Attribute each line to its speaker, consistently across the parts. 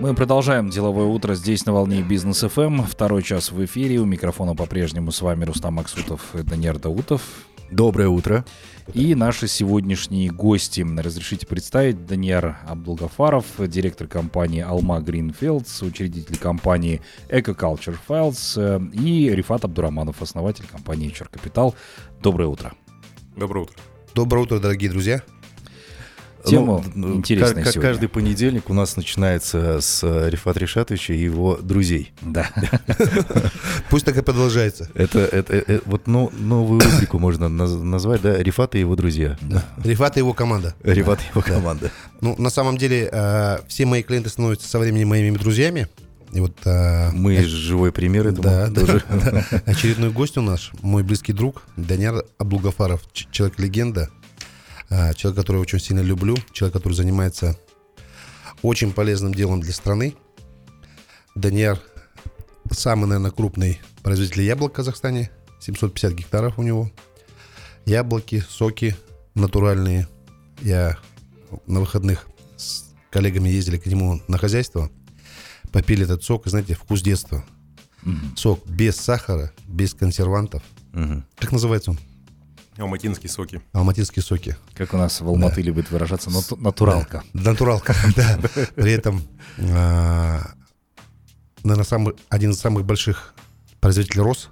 Speaker 1: Мы продолжаем деловое утро здесь на волне бизнес FM. Второй час в эфире. У микрофона по-прежнему с вами Рустам Максутов и Даниэр Даутов.
Speaker 2: Доброе утро.
Speaker 1: И наши сегодняшние гости. Разрешите представить Даниэр Абдулгафаров, директор компании Алма Greenfields, учредитель компании EcoCulture Files э, и Рифат Абдураманов, основатель компании HR Capital. Доброе утро.
Speaker 3: Доброе утро.
Speaker 4: Доброе утро, дорогие друзья.
Speaker 1: Тема ну, интересная
Speaker 2: как, как
Speaker 1: сегодня.
Speaker 2: каждый понедельник у нас начинается с э, Рифат Ришатовича и его друзей.
Speaker 1: Да.
Speaker 4: Пусть так и продолжается.
Speaker 2: Это, это, это вот ну, новую рубрику можно наз- назвать, да? Рифат и его друзья.
Speaker 4: Да. Рифат и его команда.
Speaker 2: Рифат и его команда.
Speaker 4: Ну, на самом деле, э, все мои клиенты становятся со временем моими друзьями. И вот э,
Speaker 2: Мы живой пример этому
Speaker 4: да, да,
Speaker 2: тоже.
Speaker 4: да. очередной гость у нас, мой близкий друг Даняр Абдулгафаров, ч- человек-легенда, э, человек, которого я очень сильно люблю, человек, который занимается очень полезным делом для страны. Даниэр самый, наверное, крупный производитель яблок в Казахстане, 750 гектаров у него. Яблоки, соки натуральные. Я на выходных с коллегами ездили к нему на хозяйство, попили этот сок, и знаете, вкус детства. Сок без сахара, без консервантов.
Speaker 2: Мгм.
Speaker 4: Как называется он?
Speaker 3: Алматинские соки.
Speaker 4: Алматинские соки.
Speaker 1: Как у нас в Алматы любит выражаться, нату- натуралка.
Speaker 4: Натуралка, да. При этом, а, наверное, самый, один из самых больших производителей роз.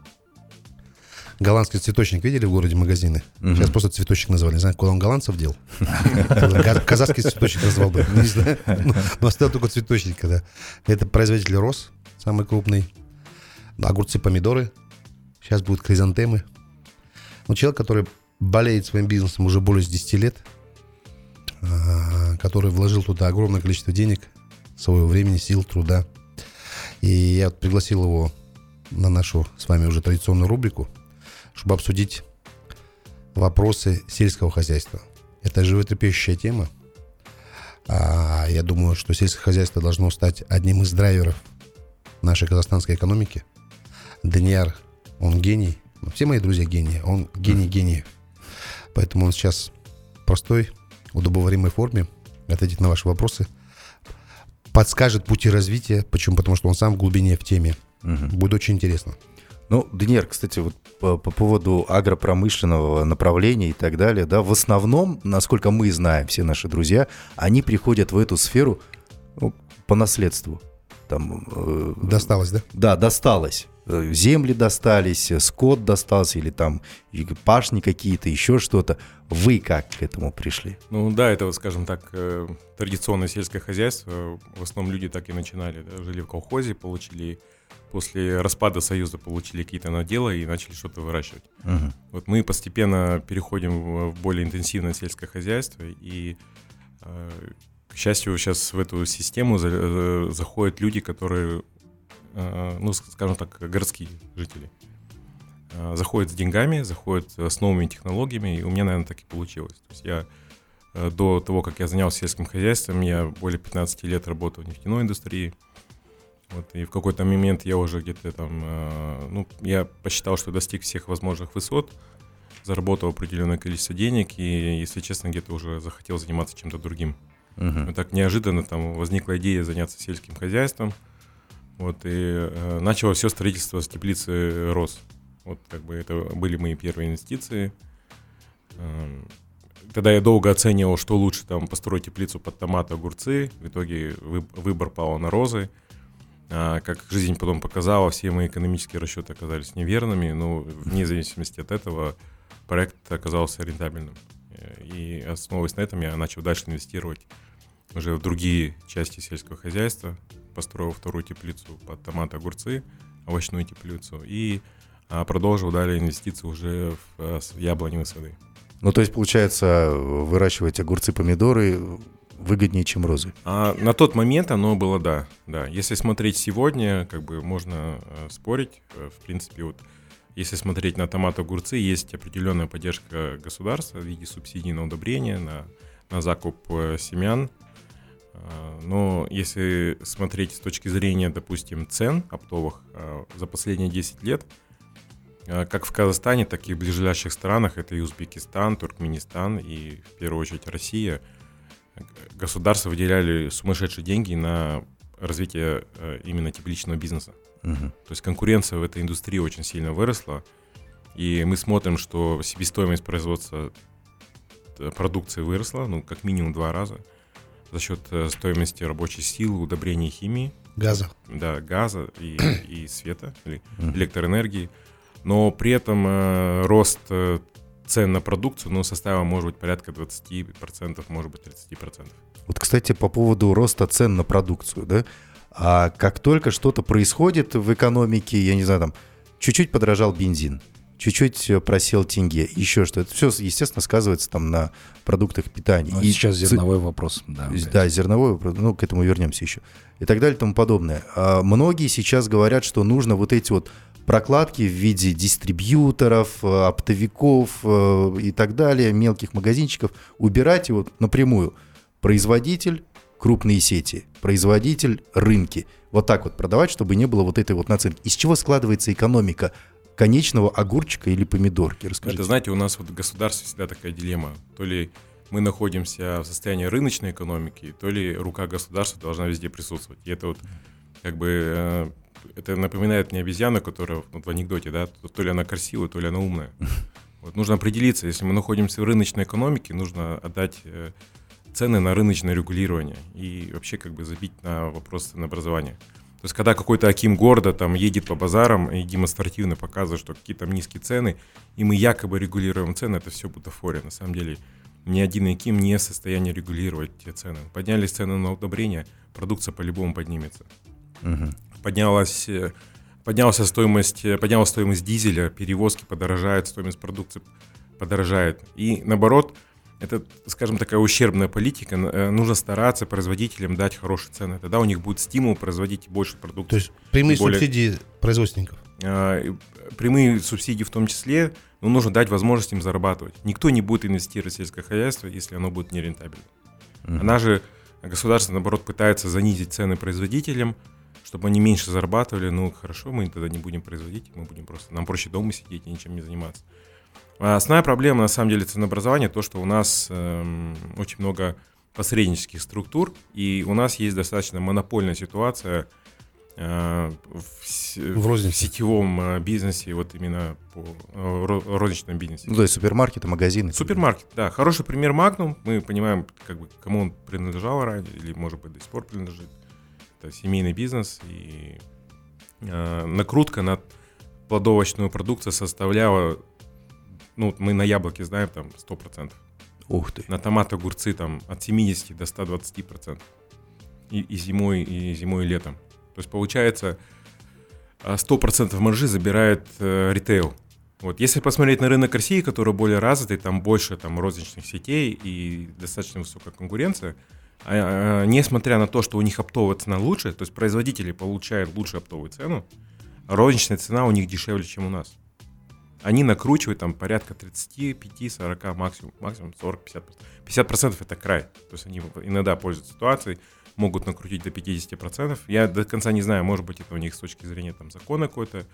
Speaker 4: Голландский цветочник видели в городе магазины? Сейчас просто цветочник назвали. Не знаю, куда он голландцев дел. Казахский цветочник назвал бы. Не знаю. Ну, Но оставил только цветочника, да. Это производитель роз, самый крупный. Огурцы, помидоры. Сейчас будут хризантемы. Ну, человек, который болеет своим бизнесом уже более 10 лет, а, который вложил туда огромное количество денег, своего времени, сил, труда. И я пригласил его на нашу с вами уже традиционную рубрику, чтобы обсудить вопросы сельского хозяйства. Это животрепещущая тема. А, я думаю, что сельское хозяйство должно стать одним из драйверов нашей казахстанской экономики. Даниар, он гений. Ну, Все мои друзья гении. Он гений гениев. Поэтому он сейчас в простой, удобоваримой форме ответит на ваши вопросы. Подскажет пути развития. Почему? Потому что он сам в глубине в теме. Будет очень интересно.
Speaker 2: Ну, Даниэр, кстати, вот по, по поводу агропромышленного направления и так далее, да, в основном, насколько мы знаем, все наши друзья, они приходят в эту сферу ну, по наследству. Там, э,
Speaker 4: Досталось, да?
Speaker 2: Да, досталось. Э, Земли достались, э, скот достался, или там пашни какие-то, еще что-то. Вы как к этому пришли?
Speaker 3: Ну да, это, скажем так, э, традиционное сельское хозяйство. В основном люди так и начинали. да, Жили в колхозе, получили после распада Союза получили какие-то наделы и начали что-то выращивать.
Speaker 2: Мгм.
Speaker 3: Вот мы постепенно переходим в более интенсивное сельское хозяйство, и, к счастью, сейчас в эту систему за- заходят люди, которые, ну, ск- скажем так, городские жители. Э, Заходят с деньгами, заходят э, с новыми технологиями, и у меня, наверное, так и получилось. То есть я э, до того, как я занялся сельским хозяйством, я более 15 лет работал в нефтяной индустрии. Вот, и в какой-то момент я уже где-то там, э, ну, я посчитал, что достиг всех возможных высот, заработал определенное количество денег, и, если честно, где-то уже захотел заниматься чем-то другим.
Speaker 2: Мгм.
Speaker 3: Вот так неожиданно там возникла идея заняться сельским хозяйством, вот, и э, начало все строительство с теплицы рос. Вот, как бы это были мои первые инвестиции. Эм, Тогда я долго оценивал, что лучше там построить теплицу под томаты, огурцы. В итоге вы- выбор пал на розы. А, как жизнь потом показала, все мои экономические расчеты оказались неверными, но вне зависимости от этого проект оказался рентабельным. Э, И основываясь на этом, я начал дальше инвестировать уже в другие части сельского хозяйства. Построил вторую теплицу под томаты, огурцы, овощную теплицу. И а, продолжил далее инвестиции уже в с- яблоневые сады.
Speaker 2: Ну, то есть, получается, выращивать огурцы, помидоры выгоднее, чем розы.
Speaker 3: А на тот момент оно было да, да. Если смотреть сегодня, как бы можно э, спорить. Э, в принципе, вот если смотреть на томат, огурцы, есть определенная поддержка государства в виде субсидий на удобрения, на, на закуп э, семян. А, Но если смотреть с точки зрения, допустим, цен оптовых а, за последние 10 лет, а, как в Казахстане, так и в ближайших странах, это и Узбекистан, Туркменистан и в первую очередь Россия, государства выделяли сумасшедшие деньги на развития э, именно тепличного бизнеса.
Speaker 2: Мгм.
Speaker 3: То есть конкуренция в этой индустрии очень сильно выросла, и мы смотрим, что себестоимость производства э, продукции выросла, ну, как минимум два раза, за счет э, стоимости рабочей силы, удобрений химии,
Speaker 4: Газа.
Speaker 3: да, газа и, и света, или электроэнергии. Но при этом э, рост э, цен на продукцию ну, составил, может быть, порядка 20%, может быть, 30%.
Speaker 2: Вот, кстати, по поводу роста цен на продукцию, да? А как только что-то происходит в экономике, я не знаю, там, чуть-чуть подорожал бензин, чуть-чуть э, просел тенге, еще что это все, естественно, сказывается там на продуктах питания.
Speaker 1: Ну,
Speaker 2: И
Speaker 1: сейчас
Speaker 2: ц-
Speaker 1: зерновой вопрос. Да,
Speaker 2: Да, зерновой, ну, к этому вернемся еще. И так далее и тому подобное. А многие сейчас говорят, что нужно вот эти вот прокладки в виде дистрибьюторов, э, оптовиков э, и так далее, мелких магазинчиков, убирать и вот напрямую. Производитель, крупные сети, производитель, рынки. Вот так вот продавать, чтобы не было вот этой вот наценки. Из чего складывается экономика конечного огурчика или помидорки? Расскажите.
Speaker 3: Это, знаете, у нас вот в государстве всегда такая дилемма. То ли мы находимся в состоянии рыночной экономики, то ли рука государства должна везде присутствовать. И это вот как бы э, это напоминает мне обезьяну, которая вот в анекдоте, да, то, ли она красивая, то ли она умная. Вот нужно определиться, если мы находимся в рыночной экономике, нужно отдать э, цены на рыночное регулирование и вообще как бы забить на вопрос ценообразования. То есть, когда какой-то Аким города там едет по базарам и демонстративно показывает, что какие там низкие цены, и мы якобы регулируем цены, это все бутафория. На самом деле, ни один Аким не в состоянии регулировать те цены. Поднялись цены на удобрения, продукция по-любому поднимется.
Speaker 2: Мгм.
Speaker 3: Поднялась, э, поднялась стоимость, э, поднялась стоимость дизеля, перевозки подорожают, стоимость продукции подорожает. И наоборот, это, скажем, такая ущербная политика. Э, Нужно стараться производителям дать хорошие цены. Тогда у них будет стимул производить больше продукции.
Speaker 4: То есть прямые
Speaker 3: Более-
Speaker 4: субсидии производственников.
Speaker 3: А, прямые субсидии в том числе, но нужно дать возможность им зарабатывать. Никто не будет инвестировать в сельское хозяйство, если оно будет нерентабельно.
Speaker 2: Мгм.
Speaker 3: Она же, государство, наоборот, пытается занизить цены производителям, чтобы они меньше зарабатывали. Ну, хорошо, мы тогда не будем производить, мы будем просто... Нам проще дома сидеть и ничем не заниматься. Основная проблема, на самом деле, ценообразования, то, что у нас эм, очень много посреднических структур, и у нас есть достаточно монопольная ситуация э, в,
Speaker 4: В рознице.
Speaker 3: сетевом э, бизнесе, вот именно по э, ро- розничном бизнесе.
Speaker 2: Ну, то есть супермаркеты, магазины.
Speaker 3: Супермаркет, да. Хороший пример Магнум. Мы понимаем, как бы, кому он принадлежал ранее, или, может быть, до сих пор принадлежит. Это семейный бизнес, и э, накрутка на плодовочную продукцию составляла, ну, мы на яблоки знаем, там, 100%.
Speaker 2: Ух ты.
Speaker 3: На томаты, огурцы, там, от 70 до 120%. И, и зимой, и зимой, и летом. То есть, получается, а, 100% маржи забирает э, ритейл. Вот. Если посмотреть на рынок России, который более развитый, там больше там, розничных сетей и достаточно высокая конкуренция, а, а, несмотря на то, что у них оптовая цена лучше, то есть производители получают лучше оптовую цену, а розничная цена у них дешевле, чем у нас. Они накручивают там порядка 35-40, максимум, максимум 40-50%. 50% это край. То есть они иногда пользуются ситуацией, могут накрутить до 50%. Я до конца не знаю, может быть, это у них с точки зрения там закона какой-то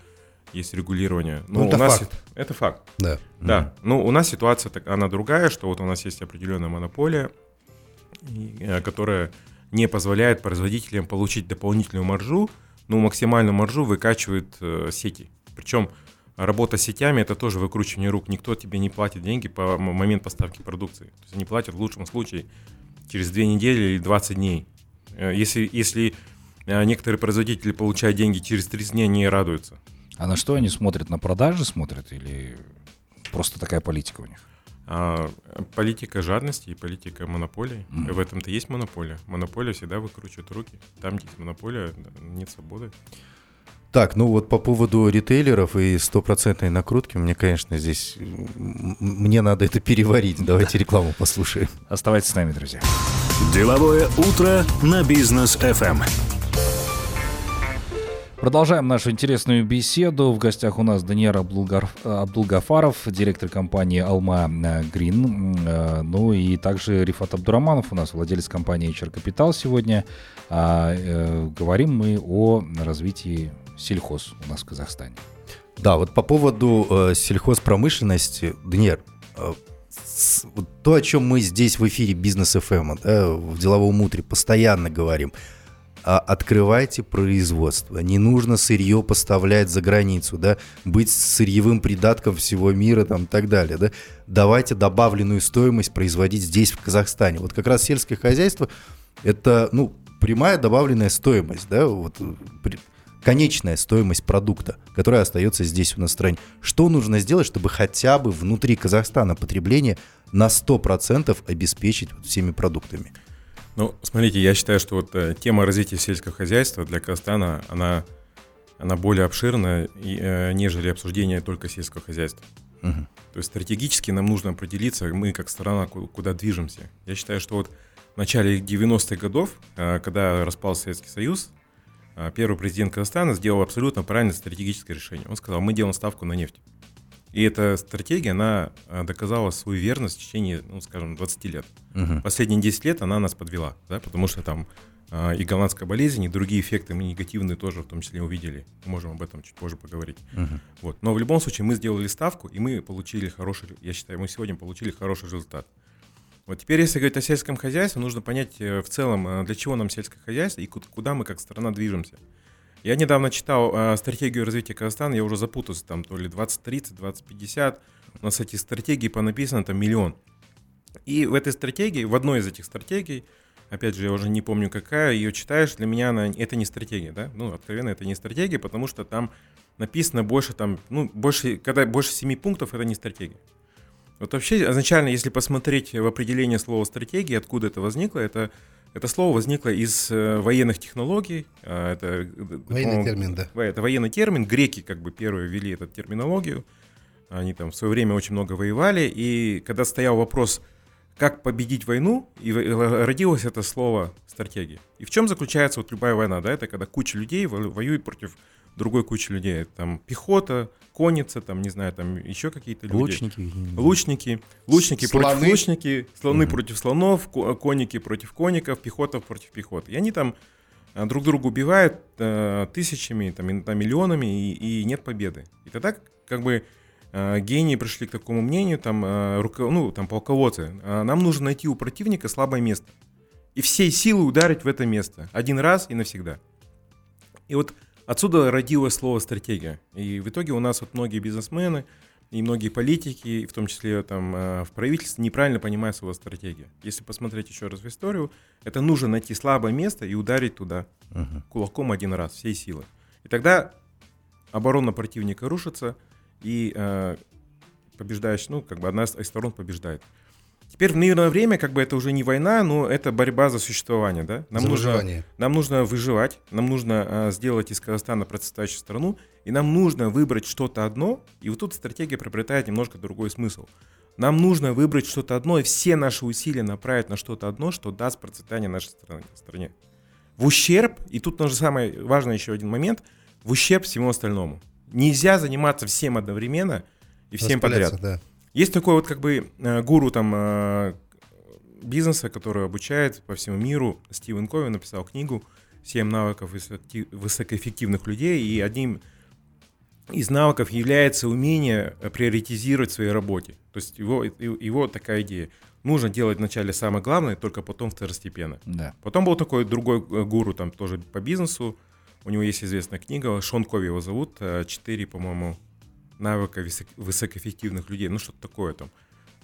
Speaker 3: есть регулирование. Но
Speaker 4: Ну, это
Speaker 3: у нас
Speaker 4: факт.
Speaker 3: это факт.
Speaker 4: Да.
Speaker 3: Да, ну у нас ситуация так, она другая, что вот у нас есть определенная монополия, э, которая не позволяет производителям получить дополнительную маржу, но максимальную маржу выкачивают э, сети. Причем работа с сетями это тоже выкручивание рук. Никто тебе не платит деньги по момент поставки продукции. То есть они платят в лучшем случае через две недели или 20 дней. Э, Если, если э, некоторые производители получают деньги через 30 дней, они радуются.
Speaker 1: А на что они смотрят? На продажи смотрят или просто такая политика у них?
Speaker 3: А, политика жадности и политика монополии.
Speaker 1: Мгм.
Speaker 3: В этом-то есть монополия. Монополия всегда выкручивает руки. Там, где есть монополия, нет свободы.
Speaker 2: Так, ну вот по поводу ритейлеров и стопроцентной накрутки, мне, конечно, здесь... Мне надо это переварить. Давайте рекламу послушаем.
Speaker 1: Оставайтесь с нами, друзья.
Speaker 5: Деловое утро на бизнес FM.
Speaker 1: Продолжаем нашу интересную беседу. В гостях у нас Даниэр Абдулгафаров, директор компании Алма э, Грин. Э, Ну и также Рифат Абдураманов у нас, владелец компании HR Capital сегодня. А, э, Говорим мы о развитии сельхоз у нас в Казахстане.
Speaker 2: Да, вот по поводу э, сельхозпромышленности, Даниэр, э, с- вот то, о чем мы здесь в эфире Бизнес ФМ, да, в деловом утре постоянно говорим, а открывайте производство. Не нужно сырье поставлять за границу, да, быть сырьевым придатком всего мира там и так далее, да. Давайте добавленную стоимость производить здесь, в Казахстане. Вот как раз сельское хозяйство – это, ну, прямая добавленная стоимость, да, вот при- конечная стоимость продукта, которая остается здесь у нас в стране. Что нужно сделать, чтобы хотя бы внутри Казахстана потребление на 100% обеспечить вот всеми продуктами?
Speaker 3: Ну, смотрите, я считаю, что вот э, тема развития сельского хозяйства для Казахстана, она, она более обширна, и, э, нежели обсуждение только сельского хозяйства.
Speaker 2: Мгм.
Speaker 3: То есть стратегически нам нужно определиться, мы как страна, ку- куда движемся. Я считаю, что вот в начале 90-х годов, э, когда распался Советский Союз, первый президент Казахстана сделал абсолютно правильное стратегическое решение. Он сказал, мы делаем ставку на нефть. И эта стратегия, она э, доказала свою верность в течение, ну, скажем, 20 лет.
Speaker 2: Мгм.
Speaker 3: Последние 10 лет она нас подвела, да, потому что там а, и голландская болезнь, и другие эффекты мы негативные тоже в том числе увидели. Мы можем об этом чуть позже поговорить.
Speaker 2: Мгм.
Speaker 3: Вот. Но в любом случае мы сделали ставку, и мы получили хороший, я считаю, мы сегодня получили хороший результат. Вот теперь, если говорить о сельском хозяйстве, нужно понять э, в целом, э, для чего нам сельское хозяйство и ку- куда мы как страна движемся. Я недавно читал э, стратегию развития Казахстана, я уже запутался, там то ли 2030, 2050. У нас эти стратегии понаписано там миллион. И в этой стратегии, в одной из этих стратегий, опять же, я уже не помню какая, ее читаешь, для меня она, это не стратегия, да? Ну, откровенно, это не стратегия, потому что там написано больше там, ну, больше, когда больше семи пунктов, это не стратегия. Вот вообще, изначально, если посмотреть в определение слова стратегии, откуда это возникло, это, это слово возникло из э, военных технологий. э, это, э,
Speaker 4: Военный термин, да.
Speaker 3: Это военный термин. Греки как бы первые ввели эту терминологию. Они там в свое время очень много воевали. И когда стоял вопрос, как победить войну, и в- родилось это слово стратегия. И в чем заключается вот любая война, да? Это когда куча людей во- воюет против другой кучи людей. Там пехота, конница, там, не знаю, там еще какие-то люди.
Speaker 2: Лучники.
Speaker 3: Лучники, лучники против
Speaker 4: Слоны.
Speaker 3: лучники, слоны против слонов, ко- конники против коников, пехота против пехоты. И они там а, друг друга убивают э, тысячами, там, иногда миллионами, и, и нет победы. И тогда как бы э, гении пришли к такому мнению, там, э, руко- ну, там, полководцы, э, нам нужно найти у противника слабое место. И всей силы ударить в это место. Один раз и навсегда. И вот отсюда родилось слово стратегия. И в итоге у нас вот многие бизнесмены и многие политики, в том числе там э, в правительстве, неправильно понимают слово стратегия. Если посмотреть еще раз в историю, это нужно найти слабое место и ударить туда
Speaker 2: Мгм.
Speaker 3: кулаком один раз, всей силы. И тогда оборона противника рушится, и э, побеждающий, ну, как бы одна из сторон побеждает. Теперь в мирное время, как бы это уже не война, но это борьба за существование, да? Нам
Speaker 4: За
Speaker 3: нужно,
Speaker 4: выживание.
Speaker 3: нам нужно выживать, нам нужно э, сделать из Казахстана процветающую страну, и нам нужно выбрать что-то одно, и вот тут стратегия приобретает немножко другой смысл. Нам нужно выбрать что-то одно, и все наши усилия направить на что-то одно, что даст процветание нашей стране. стране. В ущерб, и тут нужно самый важный еще один момент, в ущерб всему остальному. Нельзя заниматься всем одновременно и всем подряд.
Speaker 4: Да.
Speaker 3: Есть такой вот как бы э, гуру там э, бизнеса, который обучает по всему миру. Стивен Кови написал книгу «Семь навыков высокоэффективных людей». И одним из навыков является умение приоритизировать в своей работе. То есть его, его такая идея. Нужно делать вначале самое главное, только потом второстепенно.
Speaker 1: Да.
Speaker 3: Потом был такой другой э, гуру, там тоже по бизнесу. У него есть известная книга, Шон Кови его зовут, четыре, по-моему, навыка высок- высокоэффективных людей, ну что-то такое там.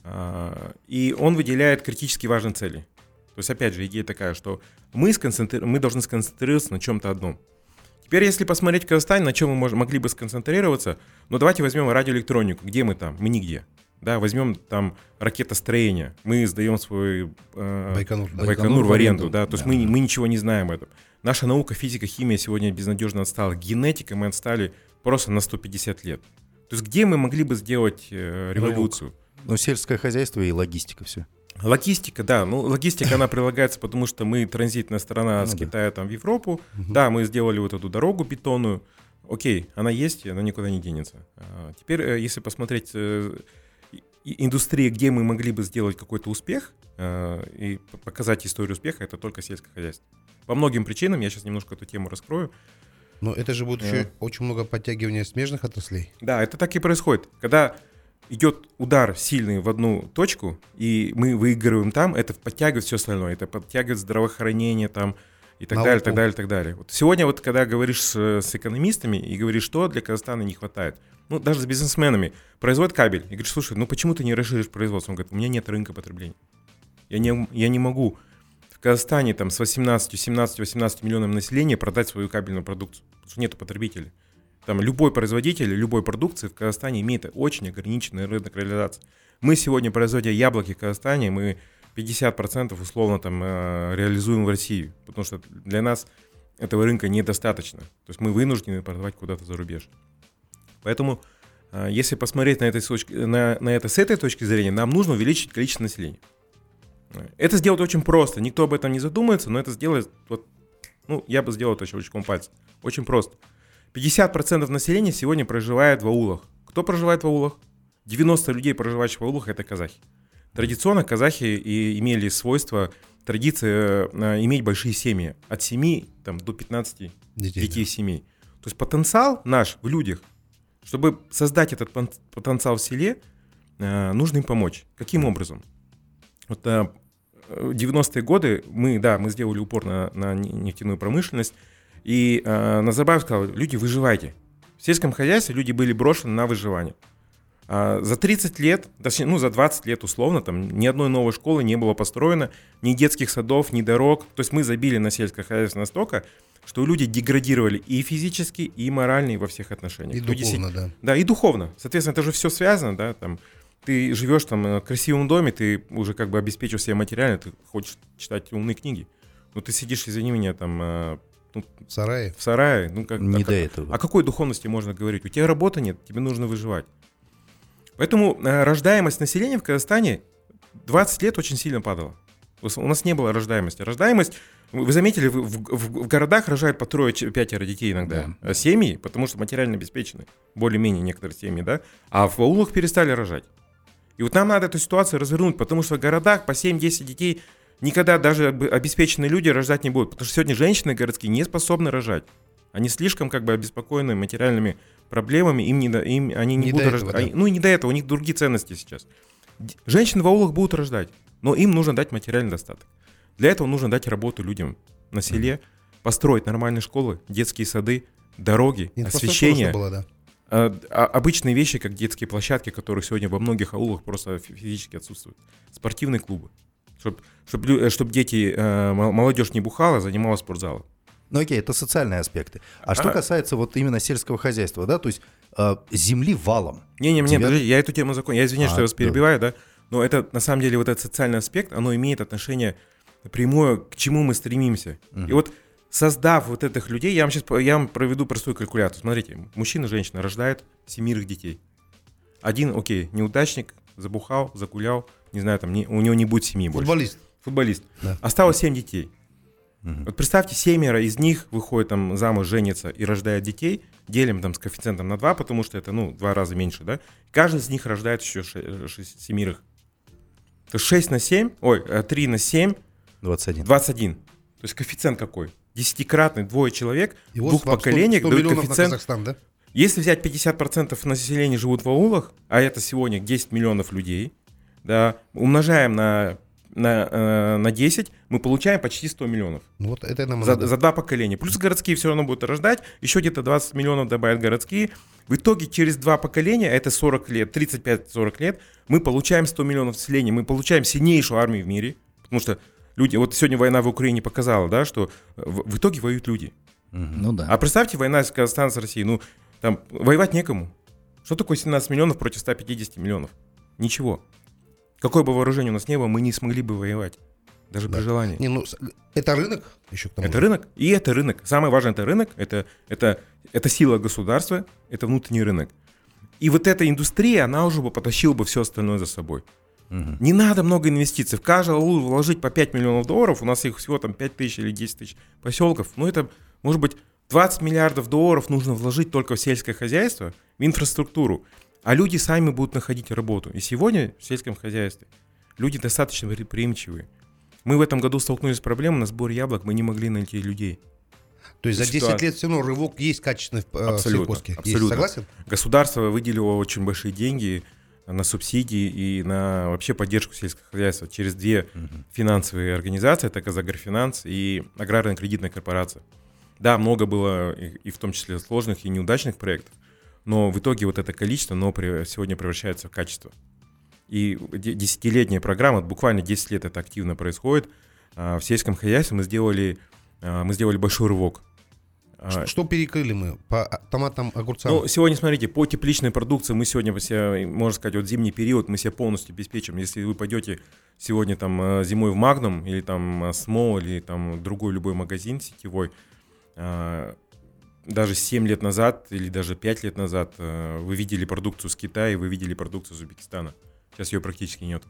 Speaker 3: А, И он выделяет критически важные цели. То есть, опять же, идея такая, что мы, сконцентри- мы должны сконцентрироваться на чем-то одном. Теперь, если посмотреть Казахстан, на чем мы мож- могли бы сконцентрироваться, ну давайте возьмем радиоэлектронику. Где мы там? Мы нигде. Да, возьмем там ракетостроение. Мы сдаем свой э,
Speaker 4: Байконур. да.
Speaker 3: Байконур, в аренду, да, то есть
Speaker 1: Да.
Speaker 3: мы, мы ничего не знаем об этом. Наша наука, физика, химия сегодня безнадежно отстала. Генетика мы отстали просто на 150 лет. То есть где мы могли бы сделать э, революцию?
Speaker 2: Ну, сельское хозяйство и логистика все.
Speaker 3: Логистика, да, ну логистика, она прилагается, потому что мы транзитная страна
Speaker 2: Ну
Speaker 3: с. Китая там в Европу. Да, мы сделали вот эту дорогу бетонную. Окей, она есть, она никуда не денется. А, Теперь, э, если посмотреть э, индустрии, где мы могли бы сделать какой-то успех э, и показать историю успеха, это только сельское хозяйство. По многим причинам, я сейчас немножко эту тему раскрою.
Speaker 4: Но это же будет
Speaker 3: Да.
Speaker 4: еще очень много подтягивания смежных отраслей.
Speaker 3: Да, это так и происходит. Когда идет удар сильный в одну точку, и мы выигрываем там, это подтягивает все остальное. Это подтягивает здравоохранение, там, и так
Speaker 4: На
Speaker 3: далее, так далее, так далее. Вот сегодня вот, когда говоришь с, с экономистами и говоришь, что для Казахстана не хватает, ну, даже с бизнесменами, производит кабель, и говоришь, слушай, ну почему ты не расширишь производство? Он говорит, у меня нет рынка потребления. Я не, я не могу в Казахстане там с 18, 17, 18 миллионов населения продать свою кабельную продукцию, что нет потребителей. Там любой производитель любой продукции в Казахстане имеет очень ограниченный рынок реализации. Мы сегодня, производя яблоки в Казахстане, мы 50% условно там э, реализуем в России, потому что для нас этого рынка недостаточно. То есть мы вынуждены продавать куда-то за рубеж. Поэтому, э, если посмотреть на, точки- на, на это с этой точки зрения, нам нужно увеличить количество населения. Э, Это сделать очень просто. Никто об этом не задумается, но это сделать, вот, ну, я бы сделал это щелчком пальца. Очень просто. 50% населения сегодня проживает в аулах. Кто проживает в аулах? 90 людей, проживающих в аулах, это казахи. Традиционно казахи и имели свойство, традиции э, иметь большие семьи. От 7 там, до 15
Speaker 4: Детей.
Speaker 3: детей семей. То есть потенциал наш в людях, чтобы создать этот потенциал в селе, э, нужно им помочь. Каким образом? Вот э, э, 90-е годы мы, да, мы сделали упор на, на не- нефтяную промышленность, и э, Назарбаев сказал, люди, выживайте. В сельском хозяйстве люди были брошены на выживание. А за 30 лет, точнее, ну за 20 лет условно, там ни одной новой школы не было построено, ни детских садов, ни дорог. То есть мы забили на сельское хозяйство настолько, что люди деградировали и физически, и морально, и во всех отношениях.
Speaker 4: И
Speaker 3: Люди
Speaker 4: духовно, да.
Speaker 3: да, и духовно. Соответственно, это же все связано, да, там. Ты живешь там э, в красивом доме, ты уже как бы обеспечил себя материально, ты хочешь читать умные книги. Но ты сидишь, извини меня, там э, ну,
Speaker 4: В сарае.
Speaker 3: в сарае, ну как
Speaker 2: Не
Speaker 3: а
Speaker 2: до
Speaker 3: как-
Speaker 2: этого.
Speaker 3: О какой духовности можно говорить? У тебя работы нет, тебе нужно выживать. Поэтому э, рождаемость населения в Казахстане 20 лет очень сильно падала. У нас не было рождаемости. Рождаемость, вы заметили, в, в- в- городах рожают по трое, ч- пятеро детей иногда. А Семьи, потому что материально обеспечены. Более-менее некоторые семьи, да? А в аулах перестали рожать. И вот нам надо эту ситуацию развернуть, потому что в городах по 7-10 детей никогда даже об- обеспеченные люди рожать не будут. Потому что сегодня женщины городские не способны рожать. Они слишком как бы обеспокоены материальными проблемами, им не до- им, они не,
Speaker 4: Не
Speaker 3: будут рождать.
Speaker 4: да.
Speaker 3: Ну и не до этого, у них другие ценности сейчас. Женщины в аулах будут рождать, но им нужно дать материальный достаток. Для этого нужно дать работу людям на селе, построить нормальные школы, детские сады, дороги, освещение.
Speaker 4: была, да.
Speaker 3: А, а- обычные вещи, как детские площадки, которые сегодня во многих аулах просто фи- физически отсутствуют. Спортивные клубы. Чтобы дети, э, мо- молодежь не бухала, занималась спортзалом.
Speaker 2: Ну окей, это социальные аспекты. А что
Speaker 3: А-
Speaker 2: касается вот именно сельского хозяйства, да, то есть э, земли валом.
Speaker 3: Не-не, не,
Speaker 2: Тебя-
Speaker 3: подожди, я эту тему закончил. Я извиняюсь,
Speaker 2: А,
Speaker 3: что я вас
Speaker 2: да.
Speaker 3: перебиваю, да. Но это, на самом деле, вот этот социальный аспект, оно имеет отношение прямое, к чему мы стремимся. И вот создав вот этих людей, я вам сейчас я вам проведу простую калькуляцию. Смотрите, мужчина, женщина рождают семерых детей. Один, окей, неудачник, забухал, загулял, не знаю, там, не- у него не будет семьи больше.
Speaker 4: Футболист.
Speaker 3: Футболист.
Speaker 4: Да.
Speaker 3: Осталось 7 детей. Вот представьте, семеро из них выходят там замуж, женятся и рождают детей, делим там с коэффициентом на 2, потому что это, ну, два раза меньше, да? Каждый из них рождает еще ше- шесть- семерых. То есть 6 на 7, ой, э, 3 на 7,
Speaker 2: 21.
Speaker 3: 21. То есть коэффициент какой? Десятикратный, двое человек,
Speaker 4: И
Speaker 3: в двух
Speaker 4: вам 100
Speaker 3: поколениях
Speaker 4: 100
Speaker 3: дают коэффициент
Speaker 4: Казахстан, да?
Speaker 3: если взять 50% населения живут в аулах, а это сегодня 10 миллионов людей, да, умножаем на, на, э, на 10, мы получаем почти 100 миллионов.
Speaker 4: Ну вот это нам
Speaker 3: За,
Speaker 4: надо.
Speaker 3: за два поколения. Плюс городские все равно будут рождать, еще где-то 20 миллионов добавят городские. В итоге через два поколения, это 40 лет, 35-40 лет, мы получаем 100 миллионов населения, мы получаем сильнейшую армию в мире, потому что люди, вот сегодня война в Украине показала, да, что в, в итоге воюют люди.
Speaker 1: Ну да.
Speaker 3: А представьте, война с Казахстана с Россией, ну, там, воевать некому. Что такое 17 миллионов против 150 миллионов? Ничего. Какое бы вооружение у нас не было, мы не смогли бы воевать. Даже при желании.
Speaker 4: Не, ну, это рынок еще к тому
Speaker 3: Это
Speaker 4: же.
Speaker 3: рынок, и это рынок. Самое важное это рынок, это, это, это сила государства, это внутренний рынок. И вот эта индустрия, она уже бы потащила бы все остальное за собой. Не надо много инвестиций. В каждый аул вложить по 5 миллионов долларов, у нас их всего там 5 тысяч или 10 тысяч поселков. Ну это, может быть, 20 миллиардов долларов нужно вложить только в сельское хозяйство, в инфраструктуру. А люди сами будут находить работу. И сегодня в сельском хозяйстве люди достаточно предприимчивые. Мы в этом году столкнулись с проблемой на сборе яблок, мы не могли найти людей.
Speaker 4: То есть за 10
Speaker 3: ситуация.
Speaker 4: лет все равно рывок есть качественный в э,
Speaker 3: Абсолютно,
Speaker 4: сельхозке. Есть,
Speaker 3: абсолютно.
Speaker 4: согласен?
Speaker 3: Государство выделило очень большие деньги на субсидии и на вообще поддержку сельского хозяйства через две финансовые организации, это Казагрофинанс и Аграрная кредитная корпорация. Да, много было и, и в том числе сложных и неудачных проектов, но в итоге вот это количество, но при- сегодня превращается в качество. И де- десятилетняя программа, буквально 10 лет это активно происходит, а, в сельском хозяйстве мы сделали, а, мы сделали большой рывок. А,
Speaker 4: Ш- Что перекрыли мы? По а- томатам, огурцам?
Speaker 3: ну, сегодня, смотрите, по тепличной продукции мы сегодня, себя, можно сказать, вот зимний период мы себя полностью обеспечим. Если вы пойдете сегодня там э, зимой в Магнум или там э, Смол или там другой любой магазин сетевой, а, даже 7 лет назад или даже 5 лет назад э, вы видели продукцию с Китая, вы видели продукцию из Узбекистана. Сейчас ее практически нет.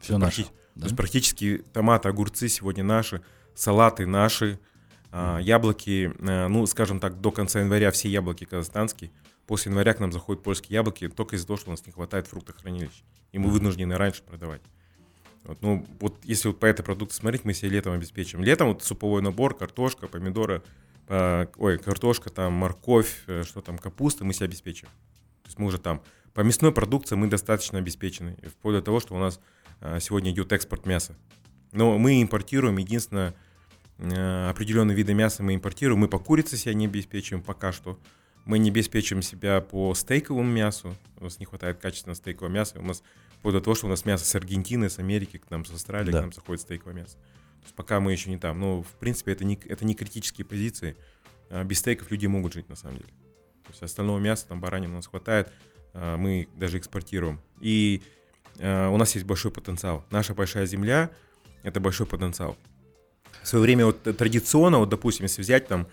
Speaker 1: Все наше.
Speaker 3: Практи-
Speaker 1: да?
Speaker 3: То есть практически томаты, огурцы сегодня наши, салаты наши, а, яблоки, э, ну, скажем так, до конца января все яблоки казахстанские. После января к нам заходят польские яблоки только из-за того, что у нас не хватает фруктохранилищ. И мы вынуждены раньше продавать. Вот, ну, вот если вот по этой продукции смотреть, мы себе летом обеспечим. Летом вот суповой набор, картошка, помидоры, а, ой, картошка, там, морковь, э, что там, капуста, мы себе обеспечим. То есть мы уже там. По мясной продукции мы достаточно обеспечены. Вплоть до того, что у нас а, сегодня идет экспорт мяса. Но мы импортируем, единственное, э, определенные виды мяса мы импортируем. Мы по курице себя не обеспечиваем пока что. Мы не обеспечиваем себя по стейковому мясу. У нас не хватает качественного стейкового мяса. У нас вплоть до того, что у нас мясо с Аргентины, с Америки, к нам с Австралии,
Speaker 2: Да.
Speaker 3: к нам заходит стейковое мясо. То есть пока мы еще не там. Но, в принципе, это не, это не критические позиции. А Без стейков люди могут жить, на самом деле. То есть остального мяса, там баранин у нас хватает. а, Мы даже экспортируем. И э, у нас есть большой потенциал. Наша большая земля — это большой потенциал. В свое время вот традиционно, вот допустим, если взять там,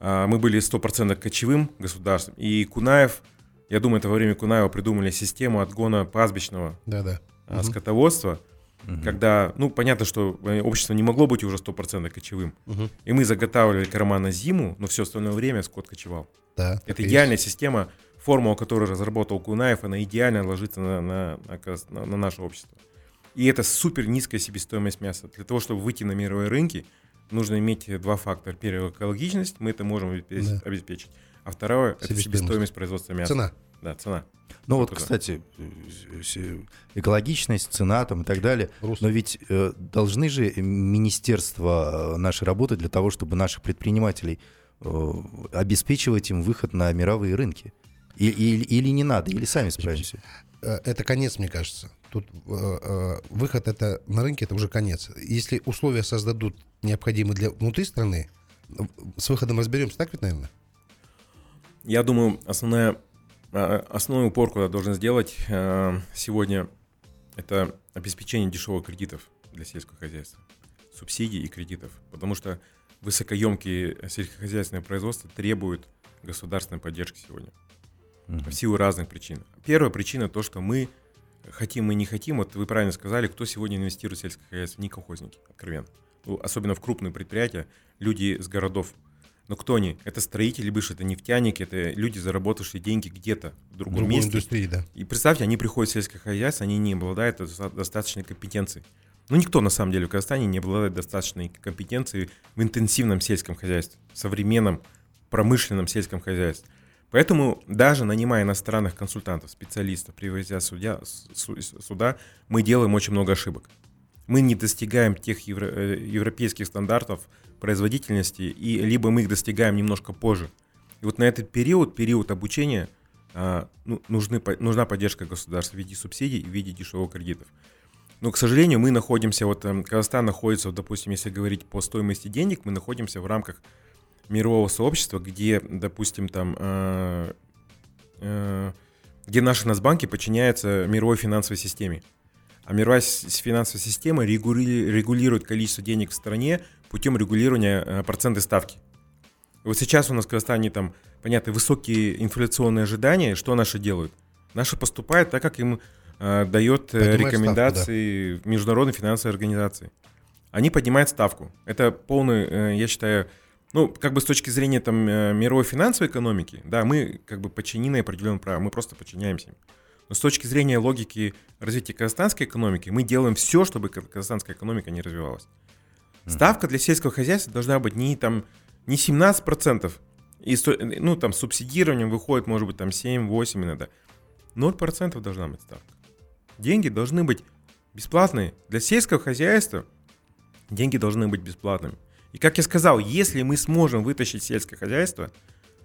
Speaker 3: а, мы были 100% кочевым государством, и Кунаев, я думаю, это во время Кунаева придумали систему отгона пастбищного
Speaker 4: Да-да.
Speaker 3: а, скотоводства,
Speaker 2: Мгм.
Speaker 3: когда, ну, понятно, что э, общество не могло быть уже 100% кочевым,
Speaker 4: Мгм.
Speaker 3: и мы заготавливали корма на зиму, но все остальное время скот кочевал.
Speaker 4: Да.
Speaker 3: Это идеальная система, формула, которую разработал Кунаев, она идеально ложится на, на, на- на наше общество. И это супер низкая себестоимость мяса. Для того, чтобы выйти на мировые рынки, нужно иметь два фактора. Первый — экологичность, мы это можем обе-
Speaker 4: Да.
Speaker 3: обеспечить. А второе — это
Speaker 4: Себестоимость.
Speaker 3: производства мяса.
Speaker 4: Цена.
Speaker 3: Да, цена.
Speaker 2: Ну вот, кстати, э, экологичность, цена там и так далее.
Speaker 4: Русло.
Speaker 2: Но ведь э, должны же министерства э, наши работать для того, чтобы наших предпринимателей э, обеспечивать им выход на мировые рынки. И- или, или не надо, или сами справимся.
Speaker 4: Э, Это конец, мне кажется. Тут э, э, выход это на рынке это уже конец. Если условия создадут необходимые для внутри страны, э, с выходом разберемся, так ведь, наверное?
Speaker 3: Я думаю, основная, а, основной упор, куда должен сделать э, сегодня, это обеспечение дешевых кредитов для сельского хозяйства. Субсидий и кредитов. Потому что высокоемкие сельскохозяйственное производство требуют государственной поддержки сегодня.
Speaker 2: Мгм.
Speaker 3: В силу разных причин. Первая причина то, что мы хотим и не хотим. Вот вы правильно сказали, кто сегодня инвестирует в сельское хозяйство? Не колхозники, откровенно. Ну, особенно в крупные предприятия, люди с городов. Но кто они? Это строители бывшие, это нефтяники, это люди, заработавшие деньги где-то в
Speaker 4: В
Speaker 3: другом
Speaker 4: другой
Speaker 3: месте.
Speaker 4: индустрии, да.
Speaker 3: И представьте, они приходят в сельское хозяйство, они не обладают доста- достаточной компетенцией. Ну, никто на самом деле в Казахстане не обладает достаточной компетенцией в интенсивном сельском хозяйстве, современном промышленном сельском хозяйстве. Поэтому даже нанимая иностранных консультантов, специалистов, привозя судья, су- суда, мы делаем очень много ошибок. Мы не достигаем тех евро- э, европейских стандартов производительности, и либо мы их достигаем немножко позже. И вот на этот период, период обучения, а, ну, нужны, нужна поддержка государства в виде субсидий в виде дешевых кредитов. Но, к сожалению, мы находимся, вот эм, Казахстан находится, допустим, если говорить по стоимости денег, мы находимся в рамках мирового сообщества, где, допустим, там, э, э, где наши Нацбанки подчиняются мировой финансовой системе. А мировая финансовая система регули- регулирует количество денег в стране путем регулирования э, процентной ставки. И вот сейчас у нас в Казахстане там, понятно, высокие инфляционные ожидания. Что наши делают? Наши поступают так, как им э, дает э,
Speaker 4: Поднимают
Speaker 3: рекомендации Международной финансовой организации. Они поднимают ставку. Это полный, э, я считаю, ну, как бы с точки зрения там э, мировой финансовой экономики, да, мы как бы подчинены определенным правилам, мы просто подчиняемся им. Но с точки зрения логики развития казахстанской экономики, мы делаем все, чтобы ка- казахстанская экономика не развивалась. Ставка для сельского хозяйства должна быть не там не 17%, и, ну там субсидированием выходит, может быть, там 7-8 иногда. 0% должна быть ставка. деньги должны быть бесплатные. Для сельского хозяйства деньги должны быть бесплатными. И как я сказал, если мы сможем вытащить сельское хозяйство,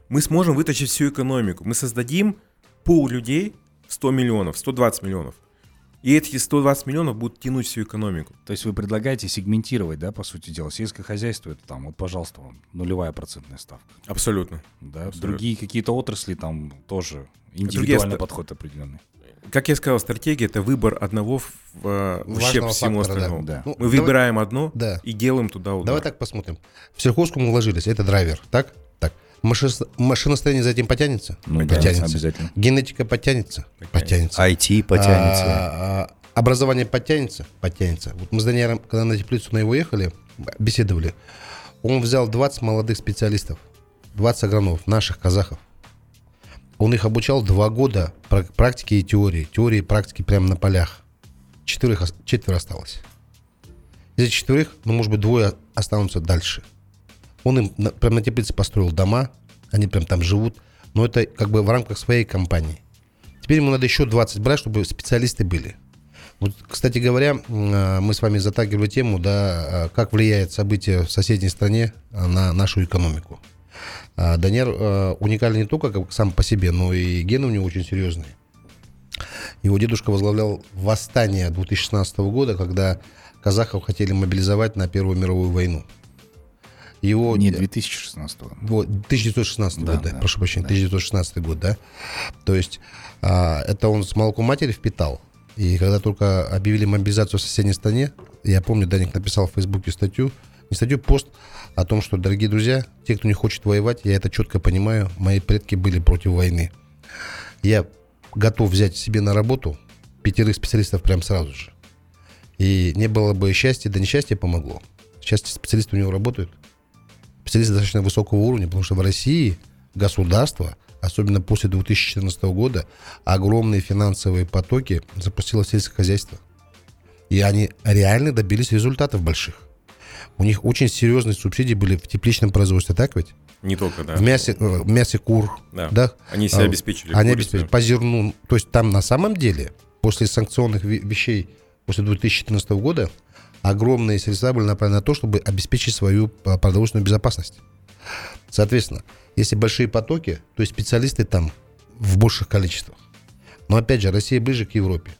Speaker 3: мы сможем вытащить всю экономику. Мы создадим пол людей в 100 миллионов, 120 миллионов. И эти 120 миллионов будут тянуть всю экономику.
Speaker 1: То есть вы предлагаете сегментировать, да, по сути дела, сельское хозяйство, это там, вот, пожалуйста, вам нулевая процентная ставка.
Speaker 3: Абсолютно.
Speaker 1: Да,
Speaker 3: Абсолютно.
Speaker 1: другие какие-то отрасли там тоже индивидуальный
Speaker 3: ста-
Speaker 1: подход определенный.
Speaker 3: Как я сказал, стратегия это выбор одного в, э, в ущерб всему
Speaker 4: фактора, да.
Speaker 3: остальному.
Speaker 1: Да.
Speaker 4: Ну,
Speaker 3: Мы
Speaker 4: давай-
Speaker 3: выбираем одно
Speaker 4: Да.
Speaker 3: и делаем туда удар.
Speaker 4: Давай так посмотрим. В сельхозку мы вложились, это драйвер, так? Так. Маши- Машиностроение за этим потянется?
Speaker 1: Ну да,
Speaker 4: потянется.
Speaker 1: обязательно.
Speaker 4: Генетика потянется? Потянется.
Speaker 2: IT потянется.
Speaker 4: А, а, образование подтянется? Подтянется. Вот мы с Даниэлем, когда на теплицу на его ехали, беседовали, он взял 20 молодых специалистов, 20 агрономов, наших казахов. Он их обучал два года прак- практики и теории. Теории и практики прямо на полях. Четверых, четверо осталось. Из четверых, ну, может быть, двое останутся дальше. Он им на, прям на теплице построил дома, они прям там живут, но это как бы в рамках своей компании. Теперь ему надо еще 20 брать, чтобы специалисты были. Вот, кстати говоря, а, мы с вами затагивали тему, да, а, как влияет событие в соседней стране а, на нашу экономику. А, Даниэр а, уникален не только как сам по себе, но и гены у него очень серьезные. Его дедушка возглавлял восстание 2016 года, когда казахов хотели мобилизовать на Первую мировую войну. Его
Speaker 1: Не 2016 года.
Speaker 4: вот, 1916
Speaker 1: Да,
Speaker 4: год, да,
Speaker 1: да,
Speaker 4: прошу прощения, 1916 год, да. То есть а, это он с молоком матери впитал. И когда только объявили мобилизацию в соседней стране, я помню, Даник написал в Фейсбуке статью, не статью, пост о том, что, дорогие друзья, те, кто не хочет воевать, я это четко понимаю, мои предки были против войны. Я готов взять себе на работу пятерых специалистов прям сразу же. И не было бы счастья, да несчастье помогло. Счастье специалисты у него работают специалисты достаточно высокого уровня, потому что в России государство, особенно после 2014 года, огромные финансовые потоки запустило в сельское хозяйство. И они реально добились результатов больших. У них очень серьезные субсидии были в тепличном производстве, так ведь?
Speaker 3: Не только, да.
Speaker 4: В мясе, э, в мясе кур,
Speaker 3: Да.
Speaker 4: да?
Speaker 3: Они себя
Speaker 4: А,
Speaker 3: обеспечили.
Speaker 4: Они обеспечили по зерну. То есть там на самом деле, после санкционных ве- вещей, после 2014 года, огромные средства были направлены на то, чтобы обеспечить свою а, продовольственную безопасность. Соответственно, если большие потоки, то есть специалисты там в больших количествах. Но опять же, Россия ближе к Европе.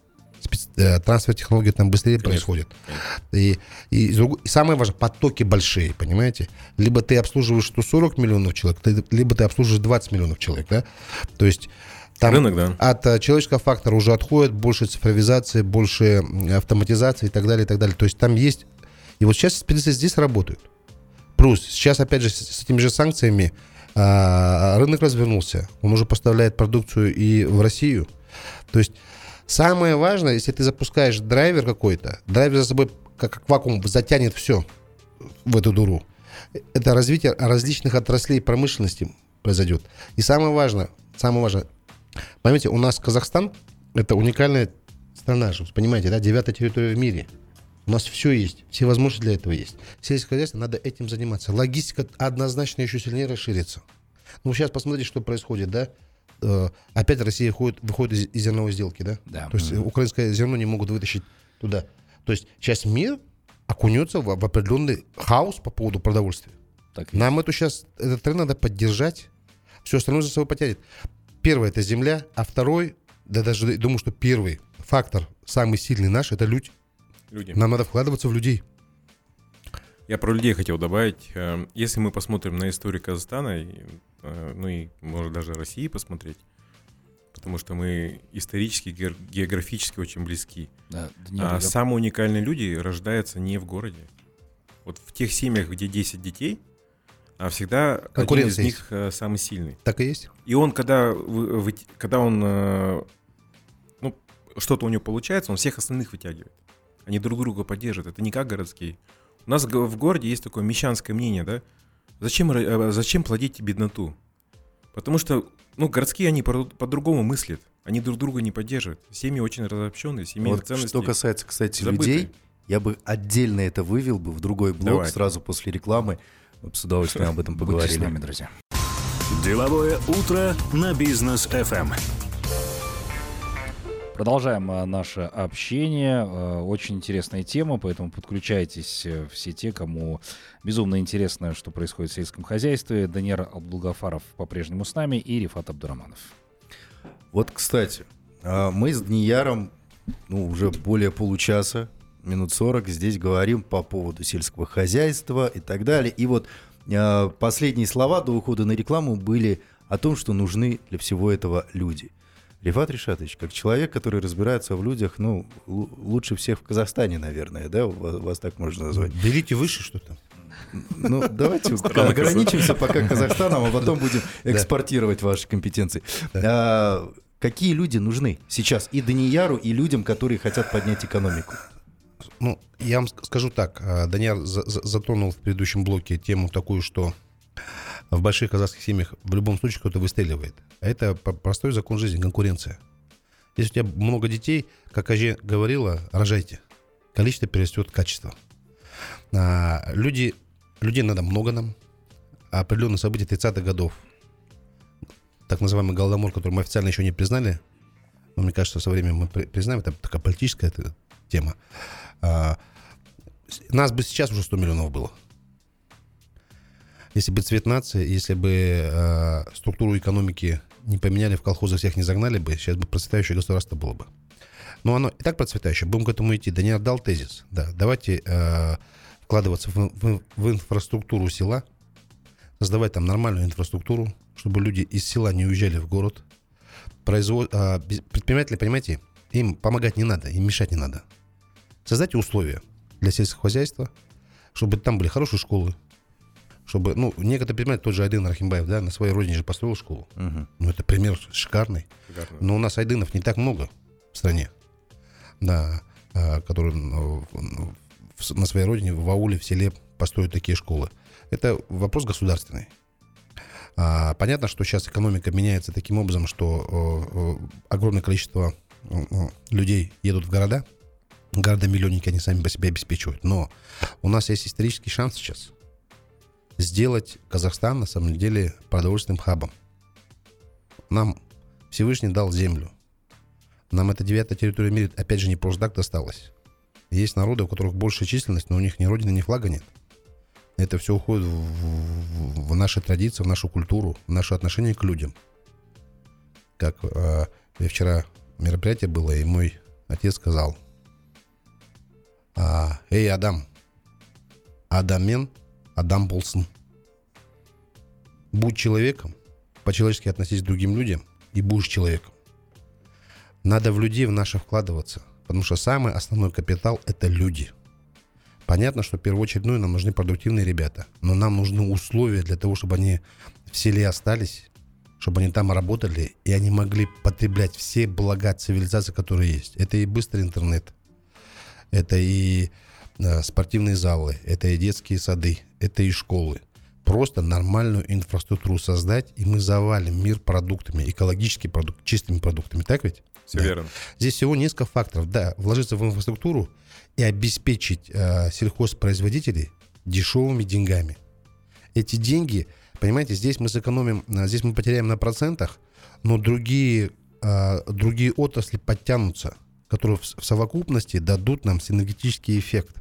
Speaker 4: Э, Трансфер технологий там быстрее
Speaker 3: Конечно,
Speaker 4: происходит. И, и, и самое важное, потоки большие, понимаете? Либо ты обслуживаешь 140 миллионов человек, ты- либо ты обслуживаешь 20 миллионов человек, да? То есть там
Speaker 3: Рынок, да.
Speaker 4: от э, человеческого фактора уже отходит больше цифровизации, больше автоматизации и так далее, и так далее. То есть там есть... И вот сейчас специалисты здесь работают. Плюс сейчас, опять же, с, с этими же санкциями а, рынок развернулся. Он уже поставляет продукцию и в Россию. То есть самое важное, если ты запускаешь драйвер какой-то, драйвер за собой как, как вакуум затянет все в эту дуру. Это развитие различных отраслей промышленности произойдет. И самое важное, самое важное, Поймите, у нас Казахстан это уникальная страна же, понимаете, да, девятая территория в мире. У нас все есть, все возможности для этого есть. Сельское хозяйство, надо этим заниматься. Логистика однозначно еще сильнее расширится. Ну, сейчас посмотрите, что происходит, да. Э, опять Россия ходит, выходит из, из зерновой сделки, да?
Speaker 1: Да.
Speaker 4: То есть э, украинское зерно не могут вытащить туда. То есть сейчас мир окунется в, в определенный хаос по поводу продовольствия.
Speaker 1: Так
Speaker 4: Нам эту сейчас, этот тренд надо поддержать. Все остальное за собой потянет. Первое это земля, а второй, да даже думаю, что первый фактор, самый сильный наш, это люди.
Speaker 3: Люди.
Speaker 4: Нам надо вкладываться в людей.
Speaker 3: Я про людей хотел добавить. Э, Если мы посмотрим на историю Казахстана, э, ну и, может, даже России посмотреть, потому что мы исторически, географически очень близки.
Speaker 1: Да,
Speaker 3: А самые уникальные люди рождаются не в городе. Вот в тех семьях, где 10 детей, а всегда один из них э, самый сильный.
Speaker 4: Так и есть.
Speaker 3: И он, когда, вы- когда он, э, ну, что-то у него получается, он всех остальных вытягивает. Они друг друга поддерживают. Это не как городские. У нас в городе есть такое мещанское мнение, да? Зачем, э, зачем плодить бедноту? Потому что, ну, городские, они по- по-другому мыслят. Они друг друга не поддерживают. Семьи очень разобщенные, семейные
Speaker 2: Вот
Speaker 3: ценности.
Speaker 2: что касается, кстати,
Speaker 3: забыты.
Speaker 2: людей, я бы отдельно это вывел бы в другой блок
Speaker 3: Давай.
Speaker 2: сразу после рекламы. Мы бы с удовольствием об этом
Speaker 1: будьте с
Speaker 2: поговорили.
Speaker 1: нами, друзья.
Speaker 5: Деловое утро на бизнес FM.
Speaker 1: Продолжаем а, наше общение. А, Очень интересная тема, поэтому подключайтесь э, все те, кому безумно интересно, что происходит в сельском хозяйстве. Даниэр Абдулгафаров по-прежнему с нами и Рифат Абдураманов.
Speaker 2: Вот, кстати, а, мы с Днияром ну, уже более получаса, минут 40, здесь говорим по поводу сельского хозяйства и так далее. И вот а, последние слова до ухода на рекламу были о том, что нужны для всего этого люди. Рифат Ришатович, как человек, который разбирается в людях, ну, лучше всех в Казахстане, наверное, да, вас, вас так можно назвать.
Speaker 4: Берите выше что-то.
Speaker 2: Ну, давайте ограничимся пока Казахстаном, а потом будем экспортировать ваши компетенции. А, Какие люди нужны сейчас и Данияру, и людям, которые хотят поднять экономику?
Speaker 4: Ну, я вам ск- скажу так. а, за- затронул в предыдущем блоке тему такую, что в больших казахских семьях в любом случае кто-то выстреливает. А это простой закон жизни, конкуренция. Если у тебя много детей, как Аже говорила, рожайте. Количество перерастет качество. А, люди, людей надо много нам. А определенные события 30-х годов, так называемый Голодомор, который мы официально еще не признали, но мне кажется, со временем мы при- признаем, это такая политическая тема. А, нас бы сейчас уже 100 миллионов было. Если бы цвет нации, если бы э, структуру экономики не поменяли, в колхозы всех не загнали бы, сейчас бы процветающее государство было бы. Но оно и так процветающее, будем к этому идти. Да не отдал тезис. Да, давайте э, вкладываться в, в- в инфраструктуру села, создавать там нормальную инфраструктуру, чтобы люди из села не уезжали в город. Производ... а, без- предприниматели, понимаете, им помогать не надо, им мешать не надо. Создайте условия для сельского хозяйства, чтобы там были хорошие школы, чтобы, ну, некоторые предприниматели, тот же Айдын Рахимбаев, да, на своей родине же построил школу. Ну, это пример шикарный.
Speaker 3: Шикарно.
Speaker 4: Но у нас айдынов не так много в стране, да, а, которые ну, на своей родине, в ауле, в селе построят такие школы. Это вопрос государственный. А, понятно, что сейчас экономика меняется таким образом, что э, э, огромное количество э, людей едут в города, города-миллионники они сами по себе обеспечивают. Но у нас есть исторический шанс сейчас сделать Казахстан на самом деле продовольственным хабом. Нам Всевышний дал землю. Нам эта девятая территория мира, опять же, не просто так досталась. Есть народы, у которых большая численность, но у них ни родины, ни флага нет. Это все уходит в, в- в наши традиции, в нашу культуру, в наше отношение к людям. Как э, вчера мероприятие было, и мой отец сказал, а, «Эй, Адам, Адамен, Адам Болсон, будь человеком, по-человечески относись к другим людям и будешь человеком. Надо в людей в наши вкладываться, потому что самый основной капитал – это люди. Понятно, что первоочередную нам нужны продуктивные ребята, но нам нужны условия для того, чтобы они в селе остались, чтобы они там работали, и они могли потреблять все блага цивилизации, которые есть. Это и быстрый интернет, это и э, спортивные залы, это и детские сады, это и школы. Просто нормальную инфраструктуру создать, и мы завалим мир продуктами, экологическими продуктами, чистыми продуктами. Так ведь?
Speaker 3: Все
Speaker 4: Да.
Speaker 3: верно.
Speaker 4: Здесь всего несколько факторов. Да, вложиться в инфраструктуру и обеспечить э, сельхозпроизводителей дешевыми деньгами. Эти деньги, понимаете, здесь мы сэкономим, э, здесь мы потеряем на процентах, но другие, э, другие отрасли подтянутся, которые в, в совокупности дадут нам синергетический эффект.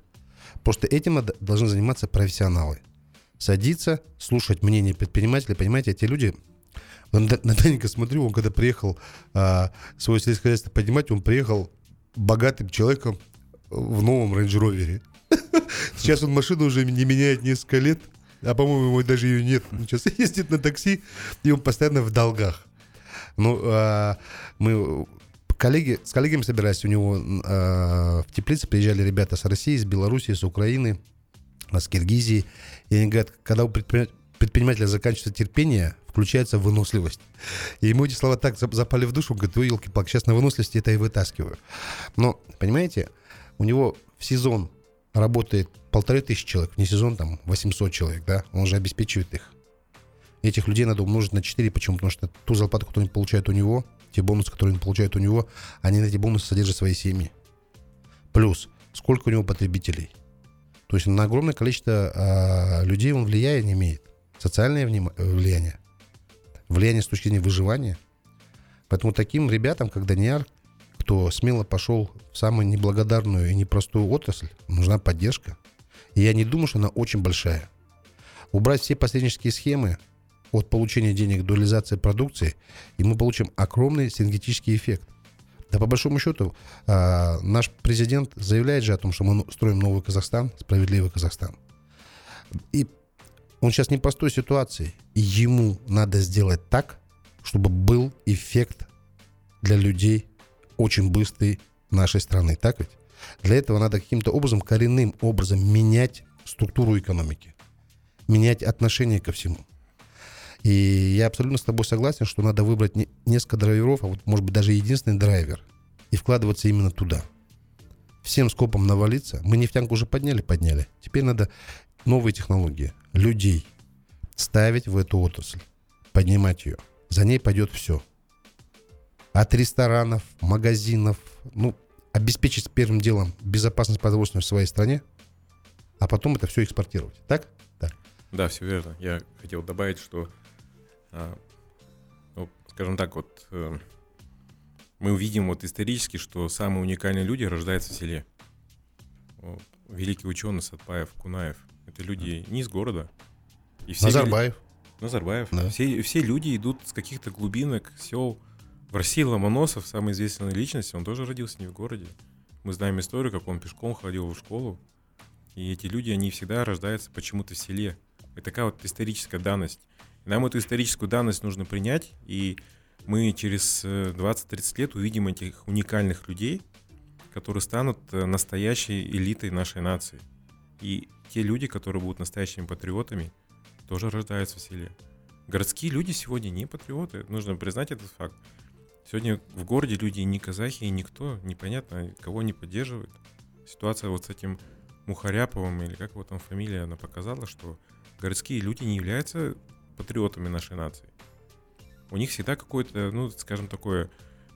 Speaker 4: Просто этим должны заниматься профессионалы. Садиться, слушать мнение предпринимателей. Понимаете, эти люди... На Даника смотрю, он когда приехал а, свое сельское хозяйство поднимать, он приехал богатым человеком в новом рейндж ровере. Сейчас он машину уже не меняет несколько лет, а по-моему, его даже ее нет. Он сейчас ездит на такси, и он постоянно в долгах. Ну, а, мы коллеги, с коллегами собирались, у него а, в теплице приезжали ребята с России, с Белоруссии, с Украины, с Киргизии. И они говорят, когда у предпринимателя заканчивается терпение, включается выносливость. И ему эти слова так зап- запали в душу, он говорит, ой, елки палки сейчас на выносливости это и вытаскиваю. Но, понимаете, у него в сезон работает полторы тысячи человек, не сезон там 800 человек, да, он же обеспечивает их. Этих людей надо умножить на 4, почему? Потому что ту зарплату, которую они получают у него, те бонусы, которые они получают у него, они на эти бонусы содержат свои семьи. Плюс, сколько у него потребителей. То есть на огромное количество а, людей он влияние имеет. Социальное э, влияние. Влияние с точки зрения выживания. Поэтому таким ребятам, как Даниар, кто смело пошел в самую неблагодарную и непростую отрасль, нужна поддержка. И я не думаю, что она очень большая. Убрать все посреднические схемы от получения денег до реализации продукции, и мы получим огромный синергетический эффект. Да по большому счету, а, наш президент заявляет же о том, что мы строим новый Казахстан, справедливый Казахстан. И он сейчас в непростой ситуации. И ему надо сделать так, чтобы был эффект для людей очень быстрый нашей страны. Так ведь? Для этого надо каким-то образом, коренным образом менять структуру экономики, менять отношение ко всему. И я абсолютно с тобой согласен, что надо выбрать не, несколько драйверов, а вот, может быть, даже единственный драйвер, и вкладываться именно туда. Всем скопом навалиться. Мы нефтянку уже подняли, подняли. Теперь надо новые технологии, людей ставить в эту отрасль, поднимать ее. За ней пойдет все. От ресторанов, магазинов, ну, обеспечить первым делом безопасность продовольствия в своей стране, а потом это все экспортировать. Так? Так.
Speaker 3: Да, все верно. Я хотел добавить, что, ну, скажем так, вот э, мы увидим вот исторически, что самые уникальные люди рождаются в селе. Вот, великий ученый Сатпаев, Кунаев. Это люди не из города.
Speaker 4: И все Назарбаев.
Speaker 3: Назарбаев. Да. Все, все люди идут с каких-то глубинок, сел. В России Ломоносов, самая известная личность, он тоже родился не в городе. Мы знаем историю, как он пешком ходил в школу. И эти люди, они всегда рождаются почему-то в селе. Это такая вот историческая данность. Нам эту историческую данность нужно принять, и мы через 20-30 э, лет увидим этих уникальных людей, которые станут э, настоящей элитой нашей нации. И те люди, которые будут настоящими патриотами, тоже рождаются в селе. Городские люди сегодня не патриоты, нужно признать этот факт. Сегодня в городе люди не казахи, и никто, непонятно, кого не поддерживает. Ситуация вот с этим Мухаряповым, или как его там фамилия, она показала, что городские люди не являются патриотами нашей нации. У них всегда какое-то, ну, скажем, такое,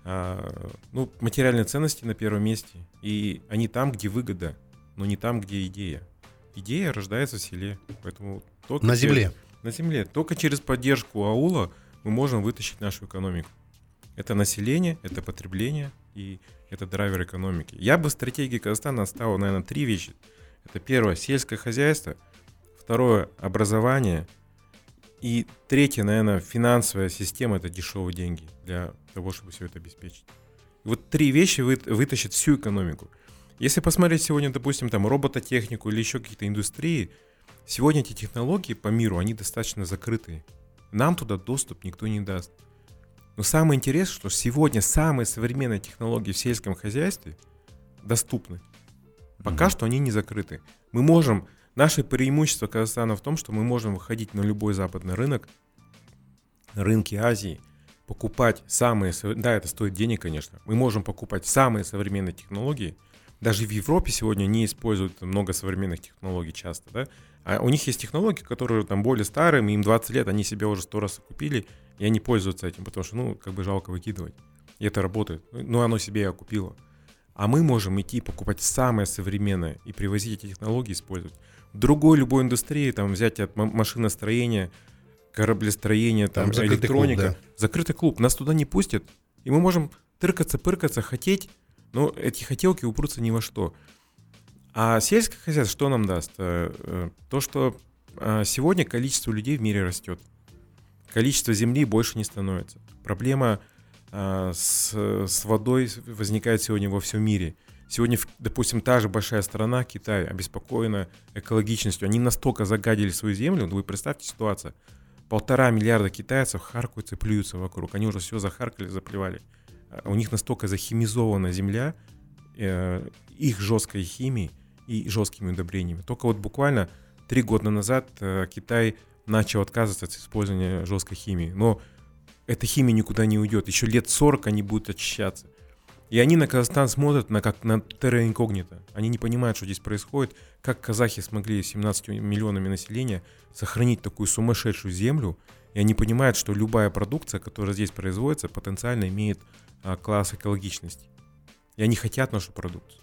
Speaker 3: а, ну, материальные ценности на первом месте. И они там, где выгода, но не там, где идея. Идея рождается в селе, поэтому...
Speaker 4: Только на земле.
Speaker 3: на земле. Только через поддержку аула мы можем вытащить нашу экономику. Это население, это потребление и это драйвер экономики. Я бы в стратегии Казахстана оставил, наверное, три вещи. Это первое, сельское хозяйство. Второе, образование. И третье, наверное, финансовая система – это дешевые деньги для того, чтобы все это обеспечить. И вот три вещи вы, вытащат всю экономику. Если посмотреть сегодня, допустим, там робототехнику или еще какие-то индустрии, сегодня эти технологии по миру, они достаточно закрытые. Нам туда доступ никто не даст. Но самое интересное, что сегодня самые современные технологии в сельском хозяйстве доступны. Пока mm-hmm. что они не закрыты. Мы можем, наше преимущество Казахстана в том, что мы можем выходить на любой западный рынок, рынки Азии, покупать самые, да, это стоит денег, конечно, мы можем покупать самые современные технологии. Даже в Европе сегодня не используют много современных технологий часто, да, а у них есть технологии, которые там более старые, им 20 лет, они себе уже сто раз купили, и они пользуются этим, потому что, ну, как бы жалко выкидывать. И это работает. Ну, оно себе и окупило. А мы можем идти покупать самое современное и привозить эти технологии, использовать. Другой любой индустрии, там, взять от машиностроения, кораблестроения, там, там электроника. Клуб, да. Закрытый клуб. Нас туда не пустят. И мы можем тыркаться, пыркаться, хотеть, но эти хотелки упрутся ни во что. А сельское хозяйство что нам даст? Э, э, то, что а, сегодня количество людей в мире растет. Количество земли больше не становится. Проблема с, с водой возникает сегодня во всем мире. Сегодня, допустим, та же большая страна, Китай, обеспокоена экологичностью. Они настолько загадили свою землю, вы представьте ситуацию. Полтора миллиарда китайцев харкаются и плюются вокруг. Они уже все захаркали, заплевали. А у них настолько захимизована земля, э, их жесткой химией, и жесткими удобрениями. Только вот буквально три года назад э, Китай начал отказываться от использования жесткой химии. Но эта химия никуда не уйдет. Еще лет 40 они будут очищаться. И они на Казахстан смотрят на, как на терра инкогнито. Они не понимают, что здесь происходит. Как казахи смогли 17 миллионами населения сохранить такую сумасшедшую землю. И они понимают, что любая продукция, которая здесь производится, потенциально имеет а, класс экологичности. И они хотят нашу продукцию.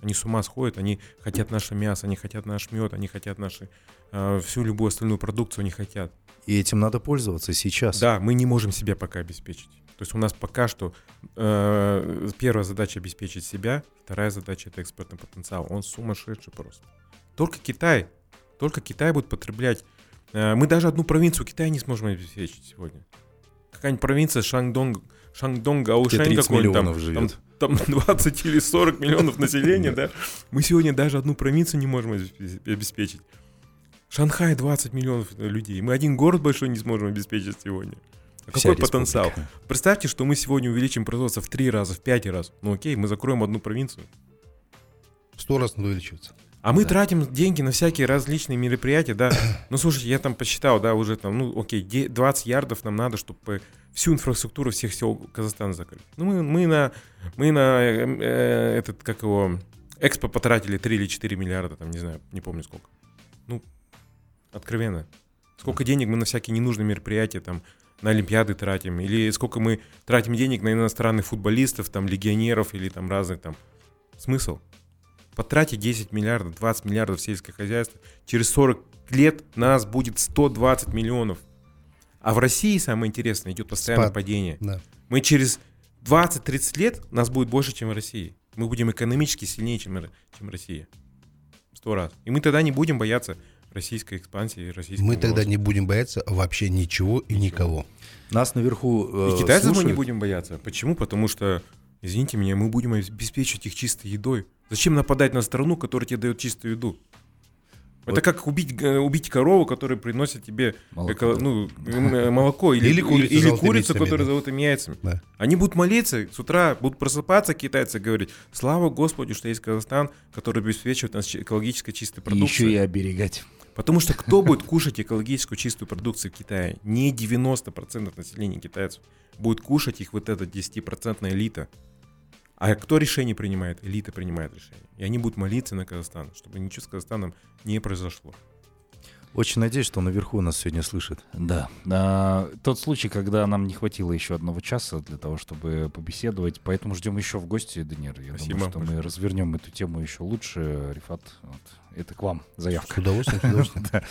Speaker 3: Они с ума сходят, они хотят наше мясо, они хотят наш мед, они хотят наши, э, всю любую остальную продукцию, они хотят.
Speaker 2: И этим надо пользоваться сейчас.
Speaker 3: Да, мы не можем себя пока обеспечить. То есть у нас пока что э, первая задача обеспечить себя, вторая задача это экспортный потенциал. Он сумасшедший просто. Только Китай, только Китай будет потреблять. Э, мы даже одну провинцию Китая не сможем обеспечить сегодня. Какая-нибудь провинция Шангдонг, Шангдонг, Гаушань
Speaker 2: 30
Speaker 3: какой-нибудь там,
Speaker 2: живет.
Speaker 3: там, там 20 или 40 миллионов населения, да? Мы сегодня даже одну провинцию не можем обес- обеспечить. Шанхай 20 миллионов людей. Мы один город большой не сможем обеспечить сегодня. А какой потенциал?
Speaker 2: республика.
Speaker 3: Представьте, что мы сегодня увеличим производство в 3 раза, в 5 раз. Ну окей, мы закроем одну провинцию.
Speaker 4: В сто раз надо увеличиваться.
Speaker 3: А мы тратим деньги на всякие различные мероприятия, да. Ну, слушайте, я там посчитал, да, уже там, ну, окей, де- 20 ярдов нам надо, чтобы всю инфраструктуру всех сел Казахстана закрыть. Ну, мы, мы на, мы на э, э, этот, как его, экспо потратили 3 или 4 миллиарда, там, не знаю, не помню сколько. Ну, откровенно. Сколько денег мы на всякие ненужные мероприятия, там, на Олимпиады тратим, или сколько мы тратим денег на иностранных футболистов, там, легионеров, или там разных там. Смысл? Потратить 10 миллиардов, 20 миллиардов сельское хозяйство, через 40 лет нас будет 120 миллионов. А в России, самое интересное, идет постоянное
Speaker 4: Спад.
Speaker 3: падение.
Speaker 4: Да.
Speaker 3: Мы через 20-30 лет нас будет больше, чем в России. Мы будем экономически сильнее, чем, чем Россия. Сто раз. И мы тогда не будем бояться российской экспансии, российского
Speaker 4: Мы тогда не будем бояться вообще ничего и никого.
Speaker 2: Нас наверху э,
Speaker 3: И китайцев мы не
Speaker 2: слушают.
Speaker 3: будем бояться. Почему? Потому что, извините меня, мы будем обеспечивать их чистой едой. Зачем нападать на страну, которая тебе дает чистую еду? Это
Speaker 2: Вот.
Speaker 3: как убить, убить корову, которая приносит тебе
Speaker 1: Молоко.
Speaker 3: эко- ну, э, молоко или,
Speaker 4: Или курицу
Speaker 3: или курицу,
Speaker 4: яйцами,
Speaker 3: которая
Speaker 4: да.
Speaker 3: золотыми яйцами.
Speaker 4: Да.
Speaker 3: Они будут молиться с утра, будут просыпаться китайцы и говорить, слава Господу, что есть Казахстан, который обеспечивает нас экологически чистой продукцией.
Speaker 1: еще и оберегать.
Speaker 3: Потому что кто будет кушать экологическую чистую продукцию в Китае? Не 90% населения китайцев. Будет кушать их вот эта 10% элита. А кто решение принимает? Элита принимает решение. И они будут молиться на Казахстан, чтобы ничего с Казахстаном не произошло.
Speaker 2: Очень надеюсь, что наверху нас сегодня слышат.
Speaker 1: Да. А, тот случай, когда нам не хватило еще одного часа для того, чтобы побеседовать, поэтому ждем еще в гости, Данир. Я
Speaker 3: Спасибо
Speaker 1: думаю, что мы развернем эту тему еще лучше. Рифат, вот, это к вам
Speaker 4: С
Speaker 1: заявка.
Speaker 4: удовольствием, с удовольствием.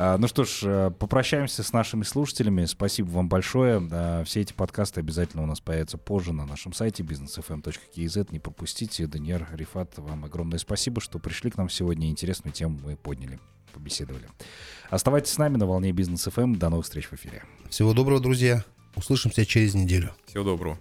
Speaker 1: А, Ну что ж, э, попрощаемся с нашими слушателями. Спасибо вам большое. Все эти подкасты обязательно у нас появятся позже на нашем сайте businessfm.kz. Не пропустите. Даниэр, Рифат, вам огромное спасибо, что пришли к нам сегодня. Интересную тему мы подняли, побеседовали. Оставайтесь с нами на волне Бизнес ФМ. До новых встреч в эфире.
Speaker 4: Всего доброго, друзья. Услышимся через неделю.
Speaker 3: Всего доброго.